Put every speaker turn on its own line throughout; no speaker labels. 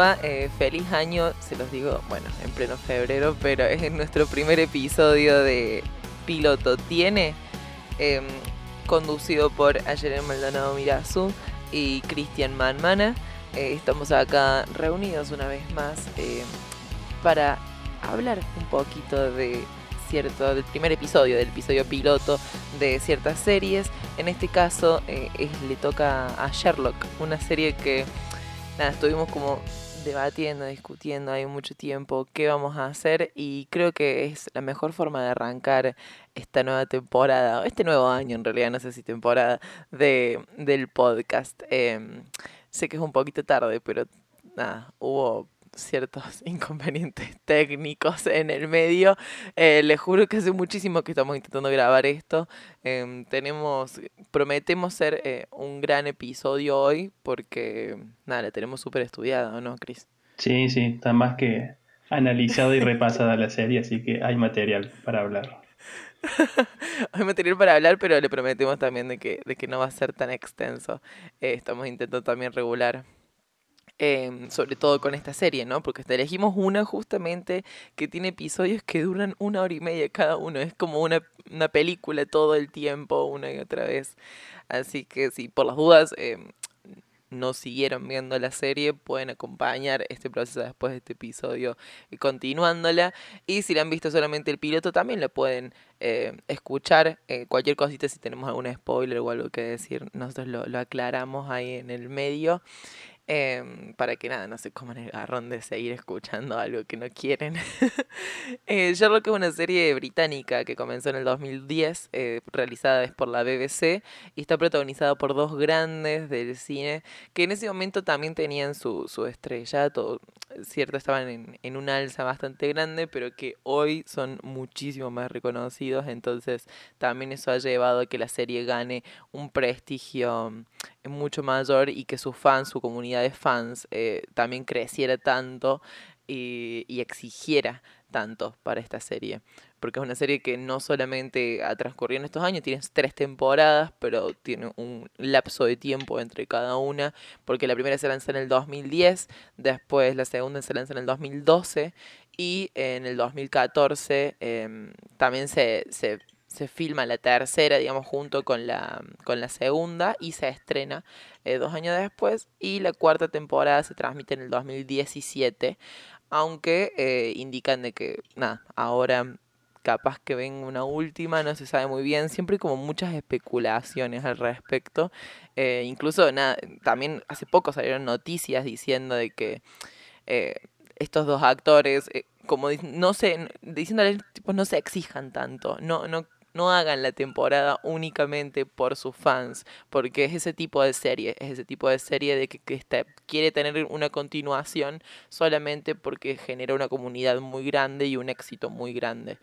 Eh, feliz año, se los digo, bueno, en pleno febrero, pero es nuestro primer episodio de Piloto Tiene, em, conducido por Ayer Maldonado Mirazu y Cristian Manmana. Eh, estamos acá reunidos una vez más em, para hablar un poquito de cierto, del primer episodio, del episodio piloto de ciertas series. En este caso eh, le toca a Sherlock, una serie que nada, estuvimos como debatiendo, discutiendo hay mucho tiempo qué vamos a hacer y creo que es la mejor forma de arrancar esta nueva temporada, este nuevo año en realidad, no sé si temporada, de, del podcast. Em, sé que es un poquito tarde, pero nada, hubo ciertos inconvenientes técnicos en el medio. Eh, les juro que hace muchísimo que estamos intentando grabar esto. Em, tenemos, prometemos ser eh, un gran episodio hoy porque, nada, la tenemos súper estudiada, ¿no, Cris?
Sí, sí, está más que analizada y repasada la serie, así que hay material para hablar.
hay material para hablar, pero le prometemos también de que, de que no va a ser tan extenso. Eh, estamos intentando también regular Em, sobre todo con esta serie, ¿no? Porque elegimos una justamente que tiene episodios que duran una hora y media cada uno. Es como una, una película todo el tiempo, una y otra vez. Así que si por las dudas em, no siguieron viendo la serie, pueden acompañar este proceso después de este episodio y continuándola. Y si la han visto solamente el piloto, también lo pueden eh, escuchar. Eh, cualquier cosita, si tenemos algún spoiler o algo que decir, nosotros lo, lo aclaramos ahí en el medio. Em, para que nada, no se coman el garrón de seguir escuchando algo que no quieren. eh, Sherlock es una serie británica que comenzó en el 2010, eh, realizada por la BBC y está protagonizada por dos grandes del cine que en ese momento también tenían su, su estrellato, cierto, estaban en, en un alza bastante grande, pero que hoy son muchísimo más reconocidos, entonces también eso ha llevado a que la serie gane un prestigio mucho mayor y que sus fans, su comunidad de fans, eh, también creciera tanto y, exigiera tanto para esta serie. Porque es una serie que no solamente ha transcurrido en estos años, tiene tres temporadas, pero tiene un lapso de tiempo entre cada una, porque la primera se lanza en el 2010, después la segunda se lanza en el 2012 y en el 2014 em, también se, se se filma la tercera, digamos, junto con la, con la segunda y se estrena eh, dos años después y la cuarta temporada se transmite en el 2017, aunque eh, indican de que, nada, ahora capaz que venga una última, no se sabe muy bien, siempre hay como muchas especulaciones al respecto, eh, incluso, nada, también hace poco salieron noticias diciendo de que estos dos actores como no se diciéndoles tipo no se exijan tanto no no no hagan la temporada únicamente por sus fans, porque es ese tipo de serie, es ese tipo de serie de que, que quiere tener una continuación solamente porque genera una comunidad muy grande y un éxito muy grande.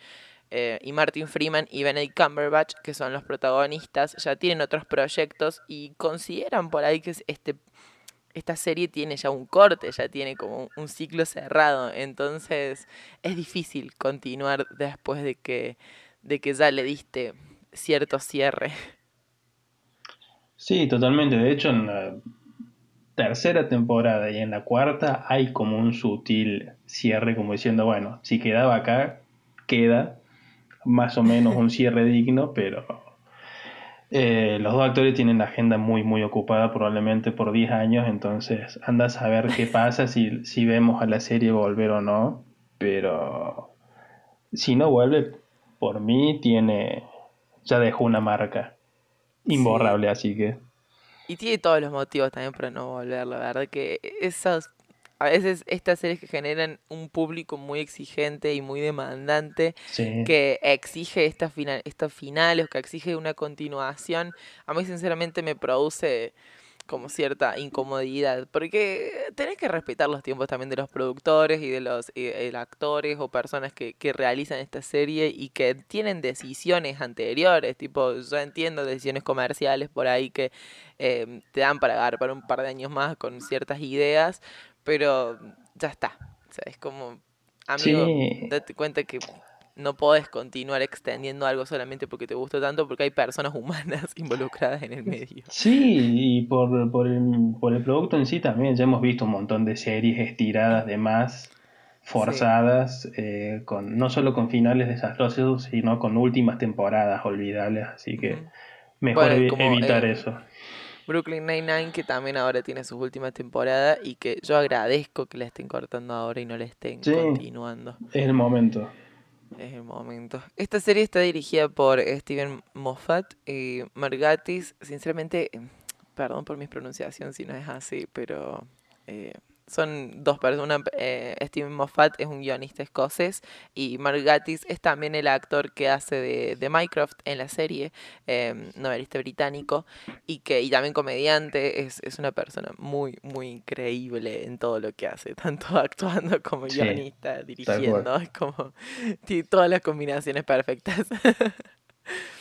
Eh, y Martin Freeman y Benedict Cumberbatch, que son los protagonistas, ya tienen otros proyectos y consideran por ahí que este, esta serie tiene ya un corte, ya tiene como un ciclo cerrado, entonces es difícil continuar después de que de que ya le diste cierto cierre.
Sí, totalmente. De hecho, en la tercera temporada y en la cuarta hay como un sutil cierre, como diciendo, bueno, si quedaba acá, queda más o menos un cierre digno, pero eh, los dos actores tienen la agenda muy, muy ocupada, probablemente por 10 años, entonces anda a saber qué pasa si, si vemos a la serie volver o no, pero si no vuelve, por mí tiene, ya dejó una marca imborrable, así que...
Y tiene todos los motivos también para no volver, la verdad que esas, a veces estas series que generan un público muy exigente y muy demandante, que exige estas, final, estos finales, que exige una continuación, a mí sinceramente me produce como cierta incomodidad, porque tenés que respetar los tiempos también de los productores y de los actores o personas que, que, realizan esta serie y que tienen decisiones anteriores, tipo, yo entiendo decisiones comerciales por ahí que em, te dan para dar para un par de años más con ciertas ideas, pero ya está, o sea, es como, amigo, date cuenta que no podés continuar extendiendo algo solamente porque te gustó tanto, porque hay personas humanas involucradas en el medio.
Sí, y por, por, el, por el producto en sí también, ya hemos visto un montón de series estiradas de más, forzadas, eh, con, no solo con finales desastrosos, sino con últimas temporadas olvidables, así que mejor evitar eh, eso.
Brooklyn Nine-Nine, que también ahora tiene sus últimas temporadas y que yo agradezco que la estén cortando ahora y no la estén continuando.
Es el momento.
Es el momento. Esta serie está dirigida por Steven Moffat y Margatis. Sinceramente, perdón por mi pronunciación si no es así, pero eh, son dos personas. Eh, Steven Moffat es un guionista escocés y Mark Gatiss es también el actor que hace de, de Minecraft en la serie, eh, novelista británico y que y también comediante. Es, es, una persona muy, muy increíble en todo lo que hace, tanto actuando como guionista, dirigiendo. Es como tiene todas las combinaciones perfectas.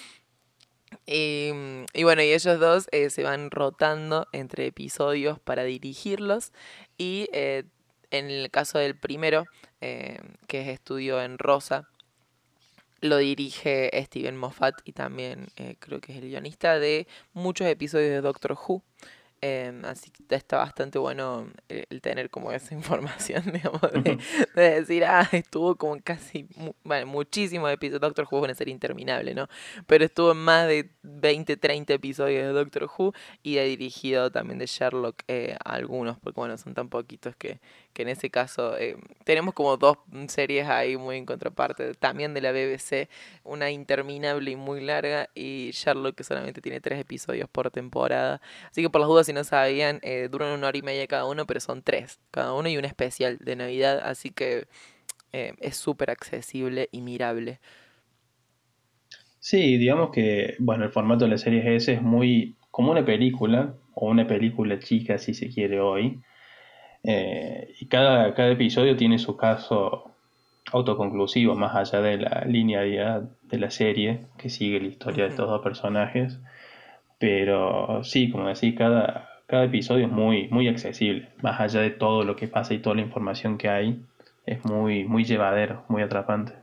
Y, y, bueno, y ellos dos eh, se van rotando entre episodios para dirigirlos. Y eh, en el caso del primero, eh, que es estudio en Rosa, lo dirige Steven Moffat y también creo que es el guionista de muchos episodios de Doctor Who. Em, así que está bastante bueno el, tener como esa información, digamos, de, decir, ah, estuvo como casi, bueno, muchísimos episodios. Doctor Who es una serie interminable, ¿no? Pero estuvo en más de 20, 30 episodios de Doctor Who y ha dirigido también de Sherlock eh, algunos, porque bueno, son tan poquitos que, que en ese caso eh, tenemos como dos series ahí muy en contraparte, también de la BBC, una interminable y muy larga y Sherlock que solamente tiene tres episodios por temporada. Así que por las dudas, si no sabían, eh, duran una hora y media cada uno, pero son tres cada uno y un especial de Navidad, así que eh, es súper accesible y mirable.
Sí, digamos que, bueno, el formato de la serie S es muy como una película, o una película chica si se quiere hoy, eh, y cada, cada episodio tiene su caso autoconclusivo, más allá de la linealidad de la serie, que sigue la historia de estos dos personajes. Pero sí, como decís, cada, cada episodio es muy, muy accesible, más allá de todo lo que pasa y toda la información que hay, es muy, muy llevadero, muy atrapante.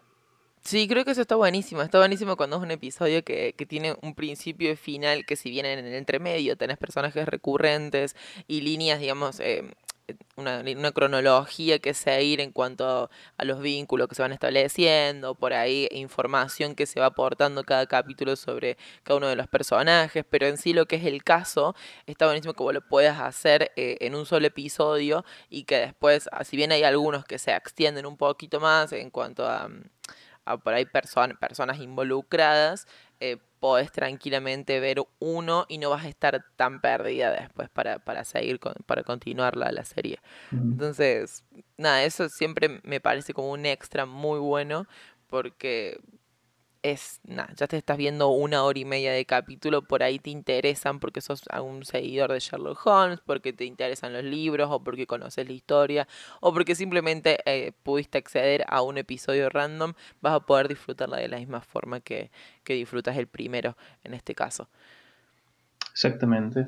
Sí, creo que eso está buenísimo. Está buenísimo cuando es un episodio que, que tiene un principio y final que si bien en el entremedio tenés personajes recurrentes y líneas, digamos, eh, una, cronología que seguir en cuanto a los vínculos que se van estableciendo, por ahí información que se va aportando cada capítulo sobre cada uno de los personajes, pero en sí lo que es el caso, está buenísimo que lo puedas hacer eh, en un solo episodio y que después, ah, si bien hay algunos que se extienden un poquito más en cuanto a, a por ahí personas involucradas, eh, podés tranquilamente ver uno y no vas a estar tan perdida después para, para seguir, con, para continuar la, la serie. Entonces, nada, eso siempre me parece como un extra muy bueno porque es, nada, ya te estás viendo una hora y media de capítulo, por ahí te interesan porque sos un seguidor de Sherlock Holmes, porque te interesan los libros, o porque conoces la historia, o porque simplemente eh, pudiste acceder a un episodio random, vas a poder disfrutarla de la misma forma que, que disfrutas el primero, en este caso.
Exactamente.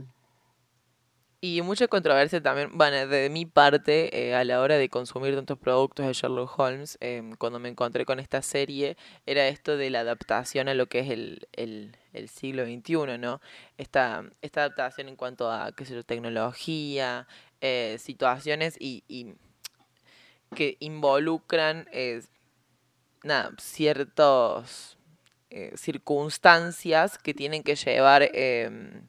Y mucha controversia también, bueno, de mi parte, eh, a la hora de consumir tantos productos de Sherlock Holmes, em, cuando me encontré con esta serie, era esto de la adaptación a lo que es el, el, el siglo XXI, ¿no? Esta, esta adaptación en cuanto a, qué sé yo, tecnología, eh, situaciones y, y, que involucran, eh, nada, ciertos circunstancias que tienen que llevar em,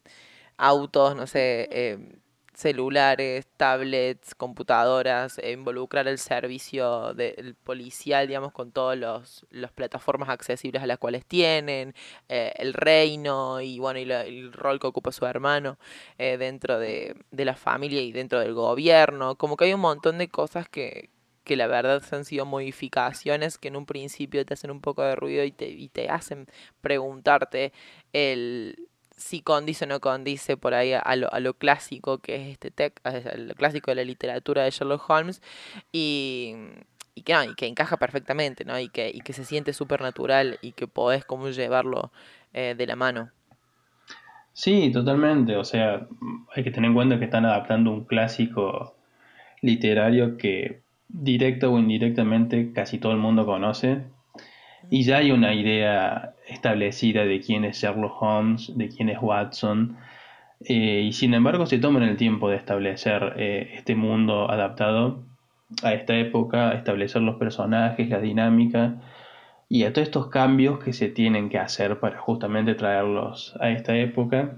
autos, no sé, em, celulares, tablets, computadoras, e involucrar el servicio del policial, digamos, con todas las plataformas accesibles a las cuales tienen, eh, el reino y bueno, y el rol que ocupa su hermano eh, dentro de, de, la familia y dentro del gobierno. Como que hay un montón de cosas que, que la verdad han sido modificaciones que en un principio te hacen un poco de ruido y te, y te hacen preguntarte el si condice o no condice por ahí a lo, a lo clásico que es este tech, lo clásico de la literatura de Sherlock Holmes y, y que, y que encaja perfectamente, ¿no? Y que, y que se siente súper natural y que podés como llevarlo eh, de la mano.
Sí, totalmente. O sea, hay que tener en cuenta que están adaptando un clásico literario que directo o indirectamente casi todo el mundo conoce y ya hay una idea establecida de quién es Sherlock Holmes, de quién es Watson, eh, y sin embargo se toman el tiempo de establecer eh, este mundo adaptado a esta época, establecer los personajes, la dinámica y a todos estos cambios que se tienen que hacer para justamente traerlos a esta época.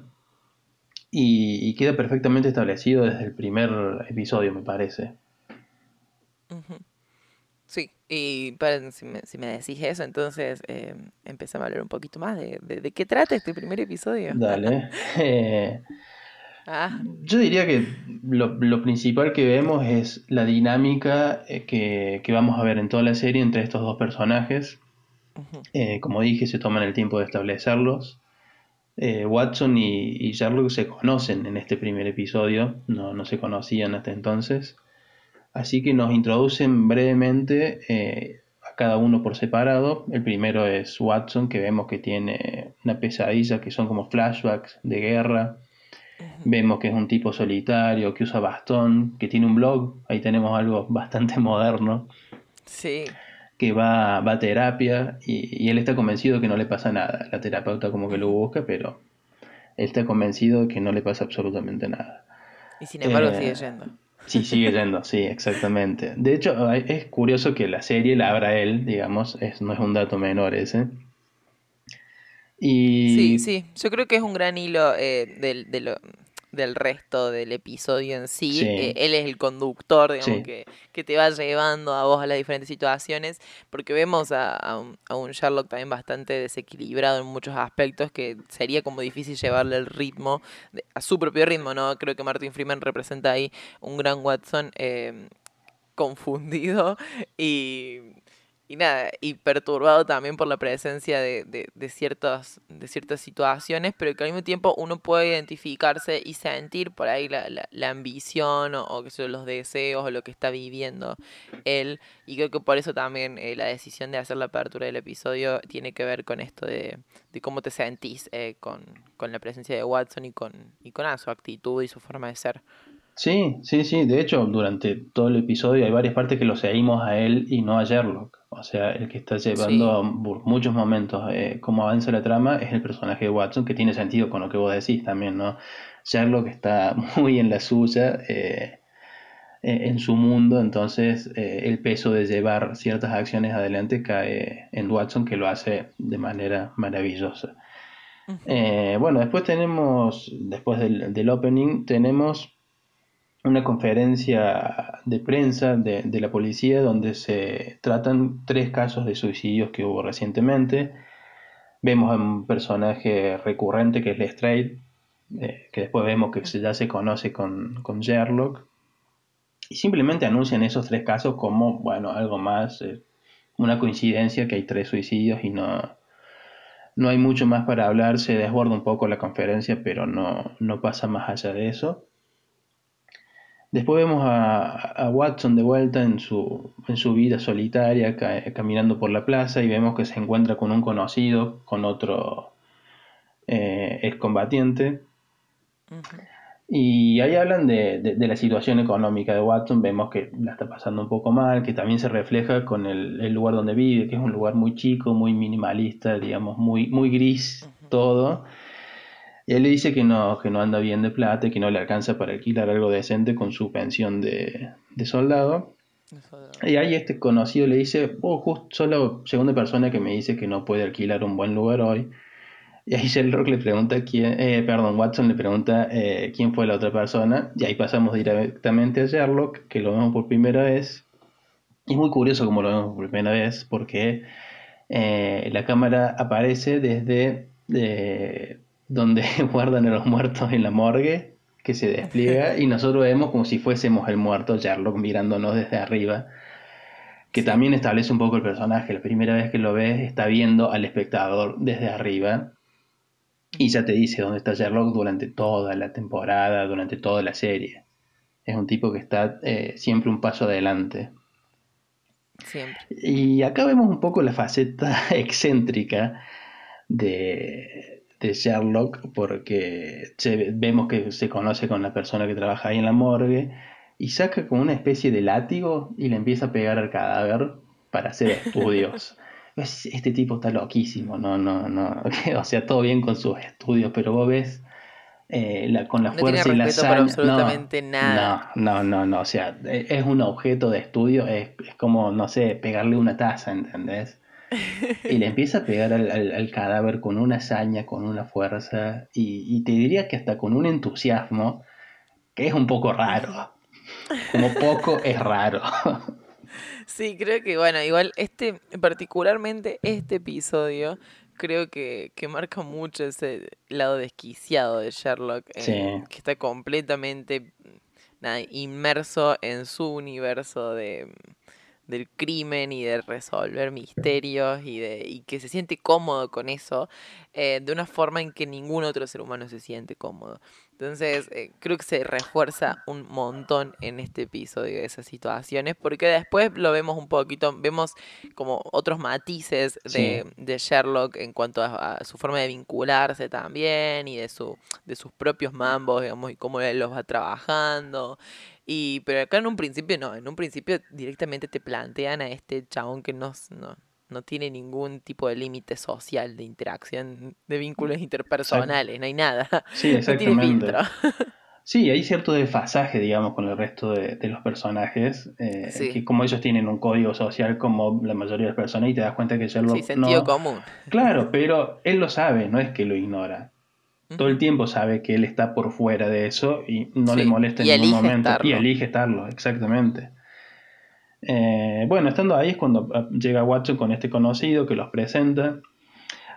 Y, queda perfectamente establecido desde el primer episodio, me parece.
Sí, y para, si, me, si me decís eso, entonces eh, empezamos a hablar un poquito más de, de, qué trata este primer episodio.
Dale. Eh, ah. Yo diría que lo, lo, principal que vemos es la dinámica eh, que, que, vamos a ver en toda la serie entre estos dos personajes. Eh, como dije, se toman el tiempo de establecerlos. Watson y, y, Sherlock se conocen en este primer episodio, no, no se conocían hasta entonces. Así que nos introducen brevemente eh, a cada uno por separado. El primero es Watson, que vemos que tiene una pesadilla que son como flashbacks de guerra. Vemos que es un tipo solitario, que usa bastón, que tiene un blog. Ahí tenemos algo bastante moderno.
Sí.
Que va, va a terapia y, y, él está convencido que no le pasa nada. La terapeuta como que lo busca, pero él está convencido de que no le pasa absolutamente nada.
Y sin embargo sigue yendo.
Sí, sigue yendo, sí, exactamente. De hecho, es curioso que la serie la abra él, digamos, es, no es un dato menor ese.
Y... Sí, sí, yo creo que es un gran hilo eh, del, de lo, del resto del episodio en sí. Eh, él es el conductor, digamos, que, que, te va llevando a vos a las diferentes situaciones, porque vemos a, un, Sherlock también bastante desequilibrado en muchos aspectos, que sería como difícil llevarle el ritmo, a su propio ritmo, ¿no? Creo que Martin Freeman representa ahí un gran Watson eh, confundido y y nada, y perturbado también por la presencia de, de, ciertas, de ciertas situaciones, pero que al mismo tiempo uno puede identificarse y sentir por ahí la, la, ambición o, que son los deseos o lo que está viviendo él. Y creo que por eso también eh, la decisión de hacer la apertura del episodio tiene que ver con esto de, de cómo te sentís eh, con, con, la presencia de Watson y con, y con ah, su actitud y su forma de ser.
Sí, sí, sí. De hecho, durante todo el episodio hay varias partes que lo seguimos a él y no a Sherlock. O sea, el que está llevando muchos momentos eh, cómo avanza la trama es el personaje de Watson, que tiene sentido con lo que vos decís también, ¿no? Sherlock está muy en la suya, eh, e, en su mundo, entonces eh, el peso de llevar ciertas acciones adelante cae en Watson, que lo hace de manera maravillosa. bueno, después tenemos, después del, del opening, tenemos una conferencia de prensa de, la policía donde se tratan tres casos de suicidios que hubo recientemente. Vemos a un personaje recurrente que es Lestrade, eh, que después vemos que ya se conoce con, con Sherlock. Y simplemente anuncian esos tres casos como, bueno, algo más, eh, una coincidencia que hay tres suicidios y no, no hay mucho más para hablar. Se desborda un poco la conferencia, pero no, no pasa más allá de eso. Después vemos a, Watson de vuelta en su, en su vida solitaria, caminando por la plaza, y vemos que se encuentra con un conocido, con otro eh, excombatiente. Y ahí hablan de, la situación económica de Watson, vemos que la está pasando un poco mal, que también se refleja con el, lugar donde vive, que es un lugar muy chico, muy minimalista, digamos, muy, muy gris todo y él le dice que no, que no anda bien de plata, que no le alcanza para alquilar algo decente con su pensión de, soldado. Y ahí este conocido le dice, oh, justo soy la segunda persona que me dice que no puede alquilar un buen lugar hoy. Y ahí Sherlock le pregunta quién, eh, perdón, Watson le pregunta eh, quién fue la otra persona. Y ahí pasamos directamente a Sherlock, que lo vemos por primera vez. Y es muy curioso como lo vemos por primera vez, porque eh, la cámara aparece desde donde guardan a los muertos en la morgue, que se despliega, y nosotros vemos como si fuésemos el muerto Sherlock mirándonos desde arriba, que también establece un poco el personaje. La primera vez que lo ves está viendo al espectador desde arriba, y ya te dice dónde está Sherlock durante toda la temporada, durante toda la serie. Es un tipo que está eh, siempre un paso adelante.
Siempre.
Y acá vemos un poco la faceta excéntrica de, de Sherlock porque vemos que se conoce con la persona que trabaja ahí en la morgue y saca como una especie de látigo y le empieza a pegar al cadáver para hacer estudios. este tipo está loquísimo, no, no, no, o sea, todo bien con sus estudios, pero vos ves eh, la, con la fuerza y la hazaña.
absolutamente no, nada.
No, no, no, o sea, e, es un objeto de estudio, es, es como, no sé, pegarle una taza, ¿entendés? Y le empieza a pegar al, cadáver con una hazaña, con una fuerza, y, te diría que hasta con un entusiasmo, que es un poco raro. Como poco es raro.
Sí, creo que, bueno, igual este, particularmente este episodio, creo que, que marca mucho ese lado desquiciado de Sherlock, eh, que está completamente inmerso en su universo de del crimen y de resolver misterios y, de, y que se siente cómodo con eso eh, de una forma en que ningún otro ser humano se siente cómodo. Entonces, eh, creo que se refuerza un montón en este episodio de esas situaciones, porque después lo vemos un poquito, vemos como otros matices de, de Sherlock en cuanto a, su forma de vincularse también y de, su, de sus propios mambos, digamos, y cómo él los va trabajando. Y, pero acá en un principio no, en un principio directamente te plantean a este chabón que no, no, no tiene ningún tipo de límite social, de interacción, de vínculos interpersonales, no hay nada.
Sí, exactamente. sí, hay cierto desfasaje, digamos, con el resto de, los personajes, eh, que como ellos tienen un código social como la mayoría de las personas y te das cuenta que Sherlock... Sí,
sentido común.
Claro, pero él lo sabe, no es que lo ignora. Todo el tiempo sabe que él está por fuera de eso y no le molesta en ningún momento. Y elige estarlo, exactamente. Eh, bueno, estando ahí es cuando ah, llega Watson con este conocido que los presenta.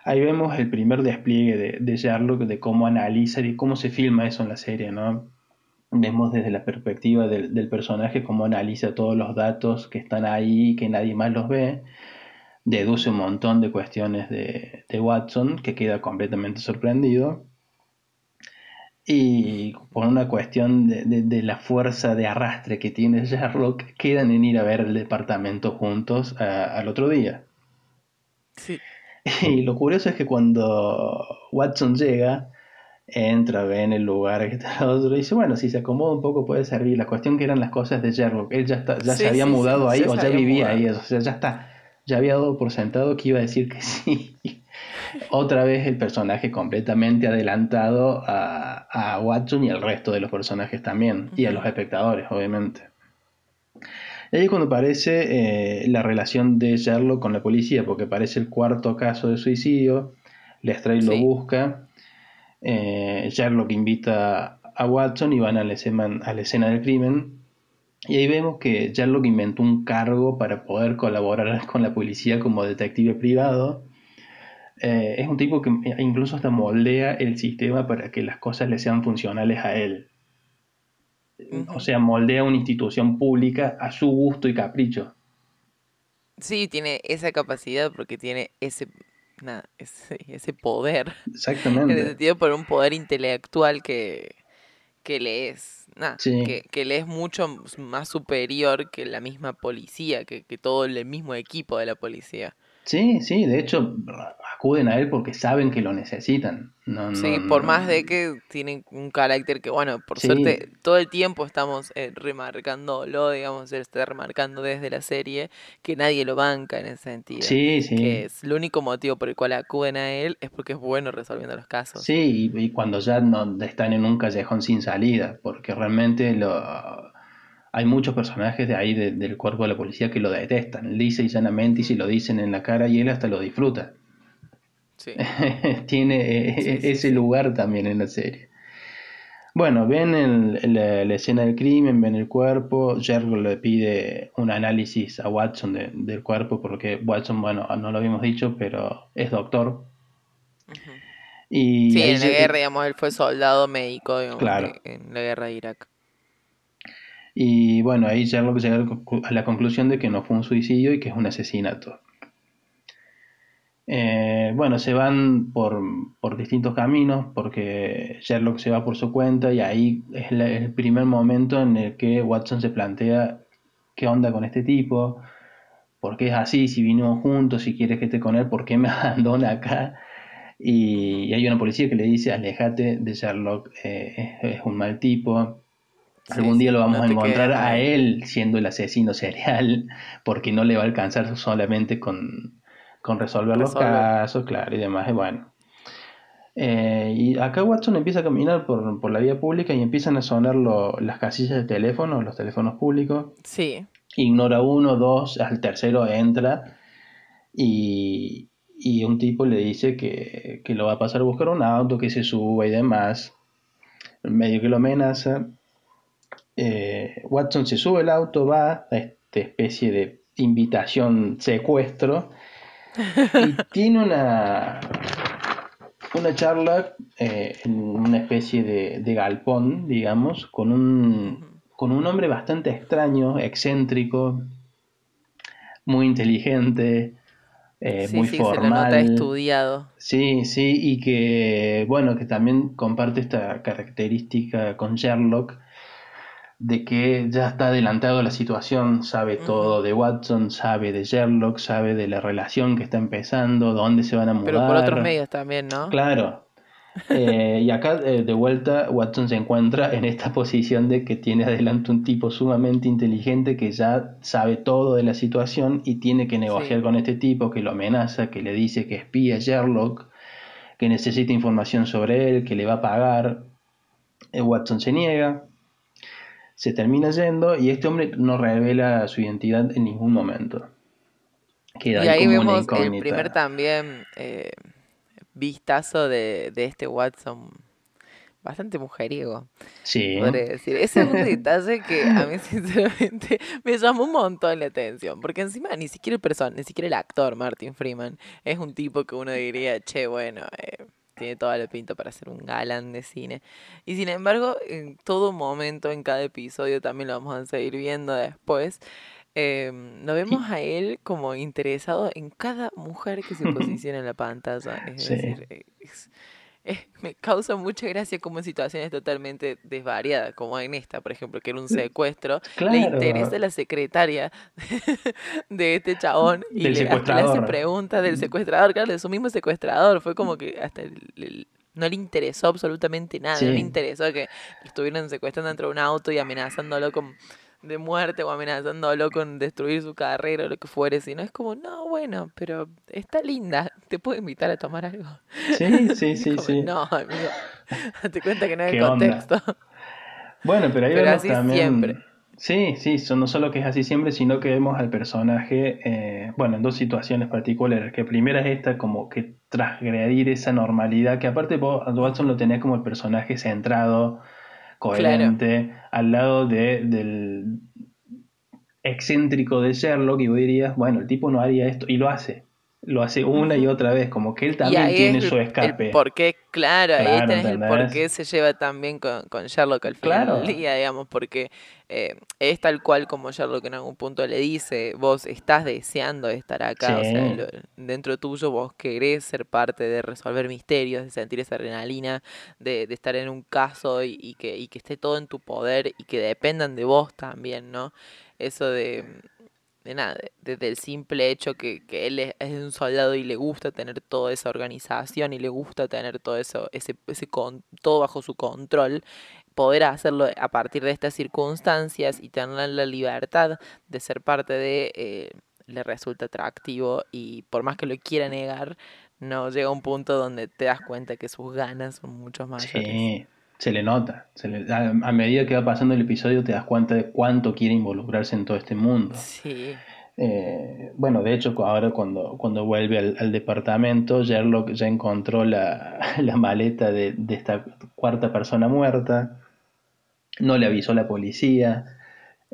Ahí vemos el primer despliegue de, de Sherlock, de cómo analiza y cómo se filma eso en la serie, ¿no? Vemos desde la perspectiva del, personaje cómo analiza todos los datos que están ahí y que nadie más los ve. Deduce un montón de cuestiones de, de Watson que queda completamente sorprendido y por una cuestión de, la fuerza de arrastre que tiene Sherlock, quedan en ir a ver el departamento juntos al otro día.
Sí.
Y lo curioso es que cuando Watson llega, entra, ve en el lugar que está el otro, y dice, bueno, si se acomoda un poco puede servir. La cuestión que eran las cosas de Sherlock, él ya, está, ya se había mudado ahí o ya vivía ahí, o sea, ya está, ya había dado por sentado que iba a decir que sí. Otra vez el personaje completamente adelantado a, a Watson y al resto de los personajes también, y a los espectadores, obviamente. Y ahí es cuando aparece eh, la relación de Sherlock con la policía, porque parece el cuarto caso de suicidio, Lestrade lo busca, eh, Sherlock invita a Watson y van a la, escena, a la escena del crimen, y ahí vemos que Sherlock inventó un cargo para poder colaborar con la policía como detective privado, eh, es un tipo que incluso hasta moldea el sistema para que las cosas le sean funcionales a él. O sea, moldea una institución pública a su gusto y capricho.
Sí, tiene esa capacidad porque tiene ese, ese, poder.
Exactamente.
En el sentido por un poder intelectual que, que le es, que, que, le es mucho más superior que la misma policía, que, que todo el mismo equipo de la policía.
Sí, sí, de hecho acuden a él porque saben que lo necesitan. No,
sí, por más de que tienen un carácter que, bueno, por suerte todo el tiempo estamos eh, remarcándolo, digamos, se está remarcando desde la serie, que nadie lo banca en ese sentido.
Sí, sí.
Que es el único motivo por el cual acuden a él es porque es bueno resolviendo los casos.
Sí, y, y cuando ya no están en un callejón sin salida, porque realmente lo hay muchos personajes de ahí del cuerpo de la policía que lo detestan, lisa y llanamente, y si lo dicen en la cara y él hasta lo disfruta.
Sí.
Tiene eh, ese lugar también en la serie. Bueno, ven la, escena del crimen, ven el cuerpo, Sherlock le pide un análisis a Watson del cuerpo porque Watson, bueno, no lo habíamos dicho, pero es doctor.
y sí, en la guerra, digamos, él fue soldado médico en la guerra de Irak.
Y bueno, ahí Sherlock llega a la conclusión de que no fue un suicidio y que es un asesinato. Eh, bueno, se van por, distintos caminos porque Sherlock se va por su cuenta y ahí es el primer momento en el que Watson se plantea qué onda con este tipo, por qué es así, si vinimos juntos, si quieres que esté con él, por qué me abandona acá. Y, hay una policía que le dice, alejate de Sherlock, eh, es, un mal tipo. Algún día lo vamos a encontrar a él siendo el asesino serial, porque no le va a alcanzar solamente con, con resolver los casos, claro, y demás, y bueno. Eh, y acá Watson empieza a caminar por, por la vía pública y empiezan a sonar lo- las casillas de teléfono, los teléfonos públicos.
Sí,
Ignora uno, dos, al tercero entra y, y un tipo le dice que, que lo va a pasar a buscar un auto, que se suba y demás. Medio que lo amenaza. Eh, Watson se sube al auto, va a esta especie de invitación secuestro y tiene una, una charla eh, en una especie de, de galpón, digamos, con un, con un hombre bastante extraño, excéntrico, muy inteligente, eh,
sí,
muy
sí, se lo nota
formal.
estudiado.
Sí, sí, y que, bueno, que también comparte esta característica con Sherlock, de que ya está adelantado la situación, sabe todo de Watson, sabe de Sherlock, sabe de la relación que está empezando, dónde se van a mudar.
Pero por otros medios también, ¿no?
Claro. Eh, y acá, eh, de vuelta, Watson se encuentra en esta posición de que tiene adelante un tipo sumamente inteligente que ya sabe todo de la situación y tiene que negociar
Sí.
con este tipo que lo amenaza, que le dice que espía a Sherlock, que necesita información sobre él, que le va a pagar. Eh, Watson se niega, se termina yendo y este hombre no revela su identidad en ningún momento. Queda
Y ahí
como
vemos el primer también eh, vistazo de, de este Watson, bastante mujeriego,
Sí,
podría decir. Ese es un detalle que a mí sinceramente me llamó un montón la atención, porque encima ni siquiera el person, ni siquiera el actor Martin Freeman es un tipo que uno diría, che, bueno, eh, tiene toda la pinta para ser un galán de cine. Y sin embargo, en todo momento, en cada episodio, también lo vamos a seguir viendo después, eh, lo vemos a él como interesado en cada mujer que se posiciona en la pantalla. Es
Sí.
decir, es- es- me causa mucha gracia como en situaciones totalmente desvariadas, como en esta, por ejemplo, que era un secuestro, le
claro.
interesa la secretaria de este chabón y
Del
le, le hace preguntas del secuestrador, claro, de su mismo secuestrador. Fue como que hasta el- el- no le interesó absolutamente nada, no le interesó que lo estuvieran secuestrando dentro de un auto y amenazándolo con de muerte o amenazándolo con destruir su carrera o lo que fuere, sino es como, no, bueno, pero está linda, te puedo invitar a tomar algo.
Sí, sí, sí,
como,
sí.
No, amigo, date cuenta que no es el contexto.
Bueno, pero ahí
Pero
vemos
así
también.
siempre.
Sí, sí, son, no solo que es así siempre, sino que vemos al personaje, eh, bueno, en dos situaciones particulares. Que primera es esta, como que transgredir esa normalidad, que aparte vos, Watson lo tenés como el personaje centrado, coherente, al lado de, del excéntrico de Sherlock, y vos dirías, bueno, el tipo no haría esto, y lo hace. Lo hace una y otra vez, como que él también tiene
es
su escape.
el qué, claro, ahí
Claro,
tenés el por qué se lleva tan bien con, con Sherlock al final
Claro.
del día, digamos, porque eh, es tal cual como Sherlock en algún punto le dice, vos estás deseando estar acá, o sea, lo- dentro tuyo vos querés ser parte de resolver misterios, de sentir esa adrenalina, de, de estar en un caso y, y que, y que esté todo en tu poder y que dependan de vos también, ¿no? Eso de, de nada, de- desde el simple hecho que, que él es, es un soldado y le gusta tener toda esa organización y le gusta tener todo eso, ese, ese con, todo bajo su control, poder hacerlo a partir de estas circunstancias y tener la libertad de ser parte de, eh, le resulta atractivo y por más que lo quiera negar, no llega a un punto donde te das cuenta que sus ganas son mucho mayores.
Sí, se le nota. Se le- a, a medida que va pasando el episodio te das cuenta de cuánto quiere involucrarse en todo este mundo.
Sí,
Eh, bueno, de hecho, ahora cuando, cuando vuelve al, al departamento, Sherlock ya encontró la, la maleta de, de esta cuarta persona muerta, no le avisó la policía,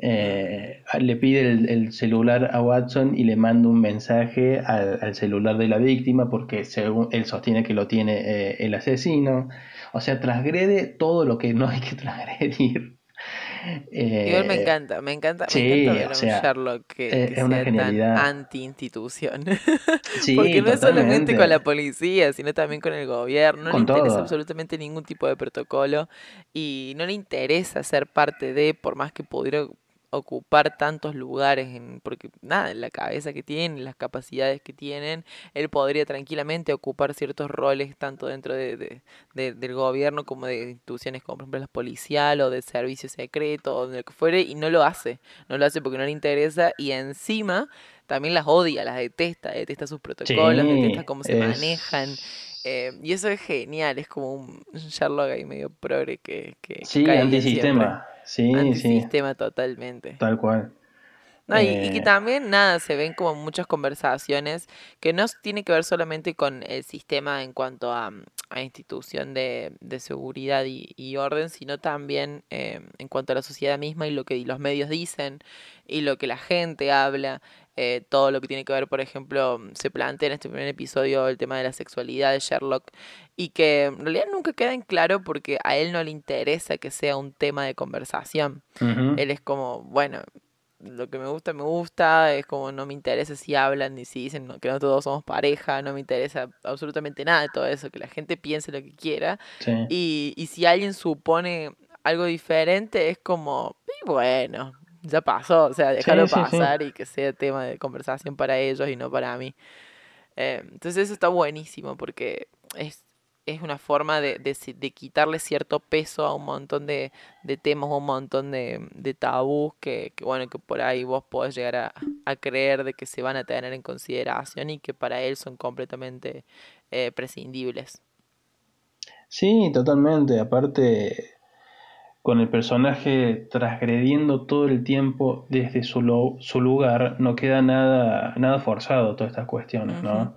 eh, le pide el, el celular a Watson y le manda un mensaje al, al celular de la víctima porque según él sostiene que lo tiene eh, el asesino. O sea, transgrede todo lo que no hay que transgredir.
Igual me
Eh,
encanta, me encanta, me
sí,
encanta ver
o
un
sea,
Sherlock que,
es-
que
es una
sea tan
genialidad.
anti-institución.
sí,
Porque no es solamente con la policía, sino también con el gobierno. No le interesa
todo.
absolutamente ningún tipo de protocolo y no le interesa ser parte de, por más que pudiera ocupar tantos lugares, en, porque nada, en la cabeza que tiene, las capacidades que tienen, él podría tranquilamente ocupar ciertos roles tanto dentro de, de- de- del gobierno como de instituciones como por ejemplo la policial o de servicio secreto o de lo que fuere y no lo hace, no lo hace porque no le interesa y encima también las odia, las detesta, detesta sus protocolos, detesta cómo se manejan. Eh, y eso es genial, es como un Sherlock ahí medio progre que, que
sí, antisistema. Sí,
antisistema totalmente.
Tal cual.
No, y, que eh. también, nada, se ven como muchas conversaciones que no tiene que ver solamente con el sistema en cuanto a, a institución de, de seguridad y, orden, sino también eh, en cuanto a la sociedad misma y lo que los medios dicen y lo que la gente habla. Eh, todo lo que tiene que ver, por ejemplo, se plantea en este primer episodio el tema de la sexualidad de Sherlock y que en realidad nunca queda en claro porque a él no le interesa que sea un tema de conversación. Él es como, bueno, lo que me gusta, me gusta, es como no me interesa si hablan ni si dicen que no todos somos pareja, no me interesa absolutamente nada de todo eso, que la gente piense lo que quiera. Y, y si alguien supone algo diferente, es como, bueno, ya pasó, o sea, déjalo pasar y que sea tema de conversación para ellos y no para mí. Eh, entonces eso está buenísimo porque es es una forma de, de, quitarle cierto peso a un montón de, de temas, un montón de, de tabús que, que, bueno, que por ahí vos podés llegar a, a, creer de que se van a tener en consideración y que para él son completamente eh, prescindibles.
Sí, totalmente. Aparte, con el personaje transgrediendo todo el tiempo desde su, su lugar, no queda nada, nada forzado todas estas cuestiones, ¿no?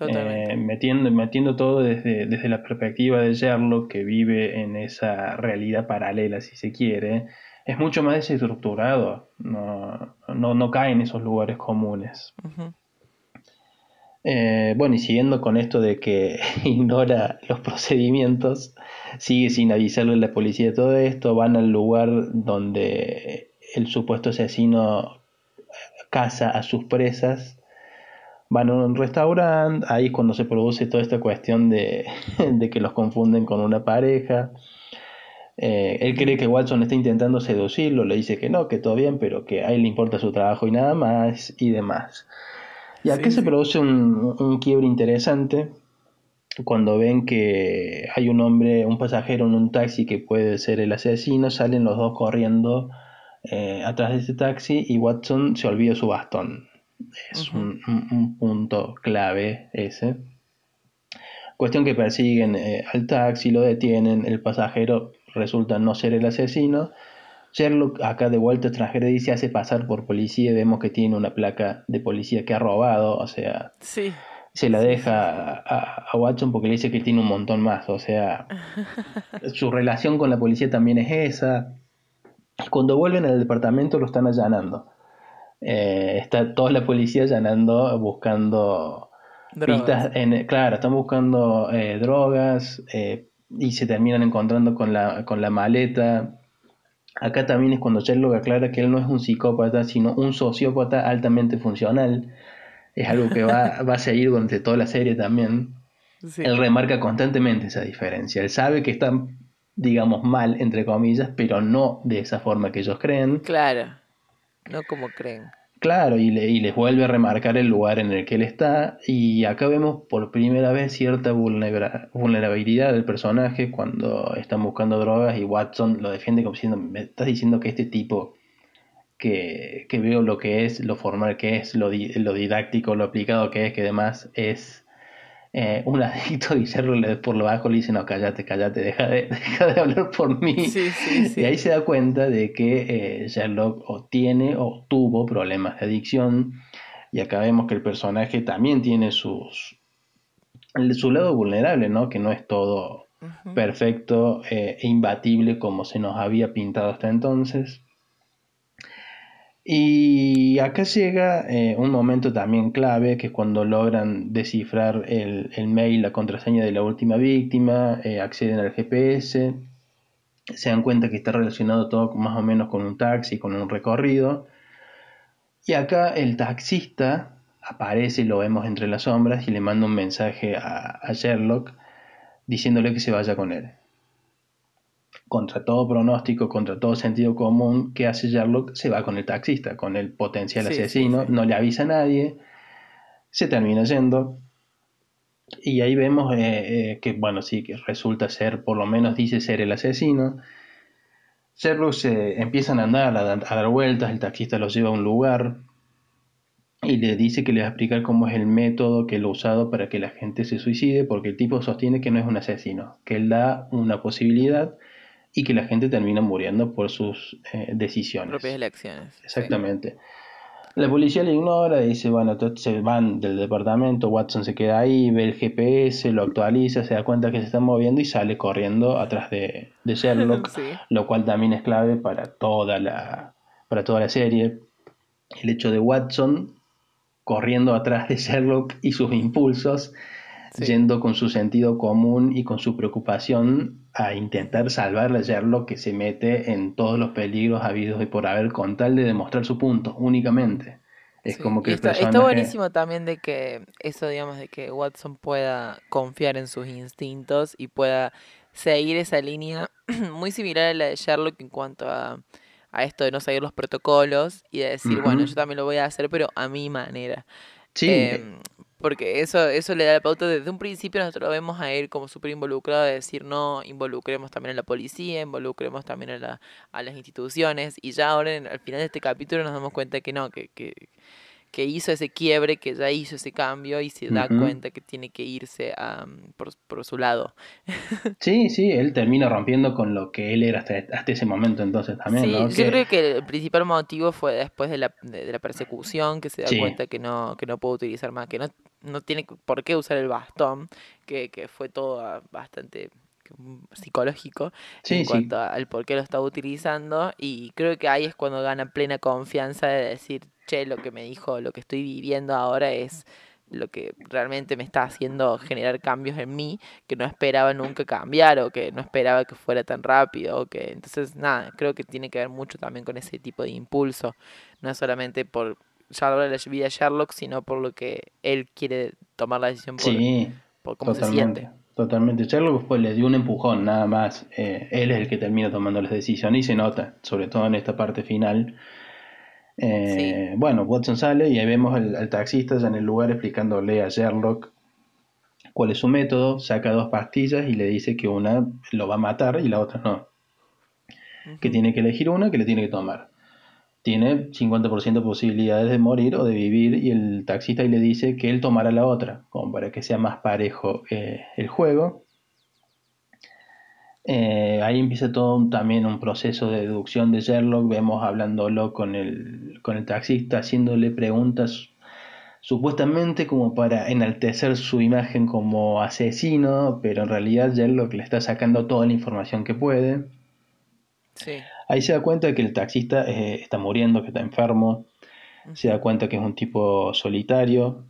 Eh, metiendo, metiendo todo desde, desde la perspectiva de Sherlock, que vive en esa realidad paralela, si se quiere, es mucho más desestructurado, no, no, no cae en esos lugares comunes. Eh, bueno, y siguiendo con esto de que ignora los procedimientos, sigue sin avisarle a la policía de todo esto, van al lugar donde el supuesto asesino caza a sus presas van a un restaurante, ahí es cuando se produce toda esta cuestión de, que los confunden con una pareja. Eh, él cree que Watson está intentando seducirlo, le dice que no, que todo bien, pero que a él le importa su trabajo y nada más y demás. Y aquí se produce un, un quiebre interesante cuando ven que hay un hombre, un pasajero en un taxi que puede ser el asesino, salen los dos corriendo eh, atrás de ese taxi y Watson se olvida su bastón. Es un, punto clave ese. Cuestión que persiguen eh, al taxi, lo detienen, el pasajero resulta no ser el asesino. Sherlock acá de vuelta transgrede y se hace pasar por policía y vemos que tiene una placa de policía que ha robado, o sea, se la deja a, a, Watson porque le dice que tiene un montón más, o sea, su relación con la policía también es esa. Cuando vuelven al departamento lo están allanando. Eh, está toda la policía allanando, buscando pistas. En, claro, están buscando eh, drogas eh, y se terminan encontrando con la, con la maleta. Acá también es cuando Sherlock aclara que él no es un psicópata, sino un sociópata altamente funcional. Es algo que va, va a seguir durante toda la serie también. Él remarca constantemente esa diferencia. Él sabe que están, digamos, mal, entre comillas, pero no de esa forma que ellos creen.
Claro no como creen.
Claro, y, le, y, les vuelve a remarcar el lugar en el que él está. Y acá vemos por primera vez cierta vulnerabilidad del personaje cuando están buscando drogas y Watson lo defiende como diciendo, me estás diciendo que este tipo que, que veo lo que es, lo formal que es, lo, lo didáctico, lo aplicado que es, que además es eh, un adicto y Sherlock por lo bajo le dice, no, cállate, cállate, deja de, deja de hablar por mí. Y ahí se da cuenta de que eh, Sherlock o tiene o tuvo problemas de adicción. Y acá vemos que el personaje también tiene sus, su lado vulnerable, ¿no? Que no es todo perfecto eh, e imbatible como se nos había pintado hasta entonces. Y acá llega eh, un momento también clave, que es cuando logran descifrar el, mail, la contraseña de la última víctima, eh, acceden al GPS, se dan cuenta que está relacionado todo más o menos con un taxi, con un recorrido. Y acá el taxista aparece, lo vemos entre las sombras, y le manda un mensaje a Sherlock diciéndole que se vaya con él contra todo pronóstico, contra todo sentido común, ¿qué hace Sherlock? Se va con el taxista, con el potencial asesino, no le avisa a nadie, se termina yendo. Y ahí vemos eh, eh, que, bueno, sí, que resulta ser, por lo menos dice ser el asesino. Sherlock se empiezan a andar, a, dar vueltas, el taxista los lleva a un lugar. y le dice que le va a explicar cómo es el método que él ha usado para que la gente se suicide, porque el tipo sostiene que no es un asesino, que él da una posibilidad y que la gente termina muriendo por sus eh, decisiones.
Propias elecciones.
Exactamente. La policía le ignora, dice, bueno, entonces se van del departamento, Watson se queda ahí, ve el GPS, lo actualiza, se da cuenta que se está moviendo y sale corriendo atrás de, de Sherlock, lo cual también es clave para toda la, para toda la serie. El hecho de Watson corriendo atrás de Sherlock y sus impulsos, yendo con su sentido común y con su preocupación a intentar salvar a Sherlock que se mete en todos los peligros habidos y por haber con tal de demostrar su punto únicamente. Es como que
está, está buenísimo también de que eso, digamos, de que Watson pueda confiar en sus instintos y pueda seguir esa línea muy similar a la de Sherlock en cuanto a a esto de no seguir los protocolos y de decir, bueno, yo también lo voy a hacer, pero a mi manera. Sí. Em, porque eso, eso le da la pauta. Desde un principio nosotros lo vemos a él como súper involucrado de decir, no, involucremos también a la policía, involucremos también a, la, a las instituciones. Y ya ahora, al final de este capítulo, nos damos cuenta que no, que, que, que hizo ese quiebre, que ya hizo ese cambio y se da cuenta que tiene que irse a, por, por, su lado.
Sí, sí, él termina rompiendo con lo que él era hasta, hasta ese momento entonces también.
Sí, yo creo que el principal motivo fue después de la, de, la persecución, que se da cuenta que no, que no puede utilizar más, que no, no tiene por qué usar el bastón, que, que fue todo bastante psicológico en cuanto al por qué lo estaba utilizando y creo que ahí es cuando gana plena confianza de decir, che, lo que me dijo, lo que estoy viviendo ahora es lo que realmente me está haciendo generar cambios en mí que no esperaba nunca cambiar o que no esperaba que fuera tan rápido o que entonces nada creo que tiene que ver mucho también con ese tipo de impulso no solamente por ya la vida de Sherlock sino por lo que él quiere tomar la decisión por, por cómo se siente
Totalmente. Sherlock pues le dio un empujón, nada más. Eh, él es el que termina tomando las decisiones y se nota, sobre todo en esta parte final. Eh, bueno, Watson sale y ahí vemos al, taxista ya en el lugar explicándole a Sherlock cuál es su método, saca dos pastillas y le dice que una lo va a matar y la otra no. Que tiene que elegir una que le tiene que tomar tiene 50% de posibilidades de morir o de vivir y el taxista le dice que él tomará la otra, como para que sea más parejo eh, el juego. Eh, ahí empieza todo también un proceso de deducción de Sherlock, vemos hablándolo con el, con el taxista, haciéndole preguntas supuestamente como para enaltecer su imagen como asesino, pero en realidad Sherlock le está sacando toda la información que puede.
Sí.
Ahí se da cuenta de que el taxista eh, está muriendo, que está enfermo, se da cuenta que es un tipo solitario.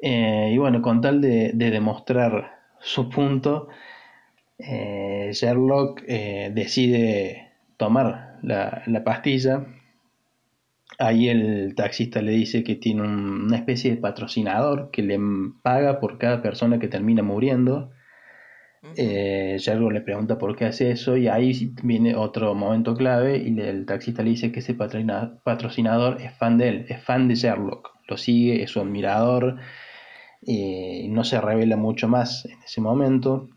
Eh, y bueno, con tal de, demostrar su punto, eh, Sherlock decide tomar la, la, pastilla. Ahí el taxista le dice que tiene una especie de patrocinador que le paga por cada persona que termina muriendo eh, le pregunta por qué hace eso y ahí viene otro momento clave y el taxista le dice que ese patrocinador es fan de él, es fan de Sherlock, lo sigue, es su admirador, y no se revela mucho más en ese momento.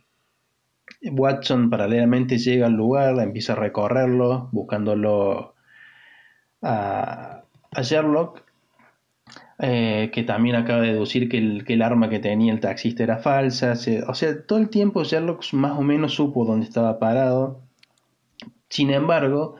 Watson paralelamente llega al lugar, empieza a recorrerlo, buscándolo a, a Sherlock eh, que también acaba de deducir que el, que el, arma que tenía el taxista era falsa. o sea, todo el tiempo Sherlock más o menos supo dónde estaba parado. Sin embargo,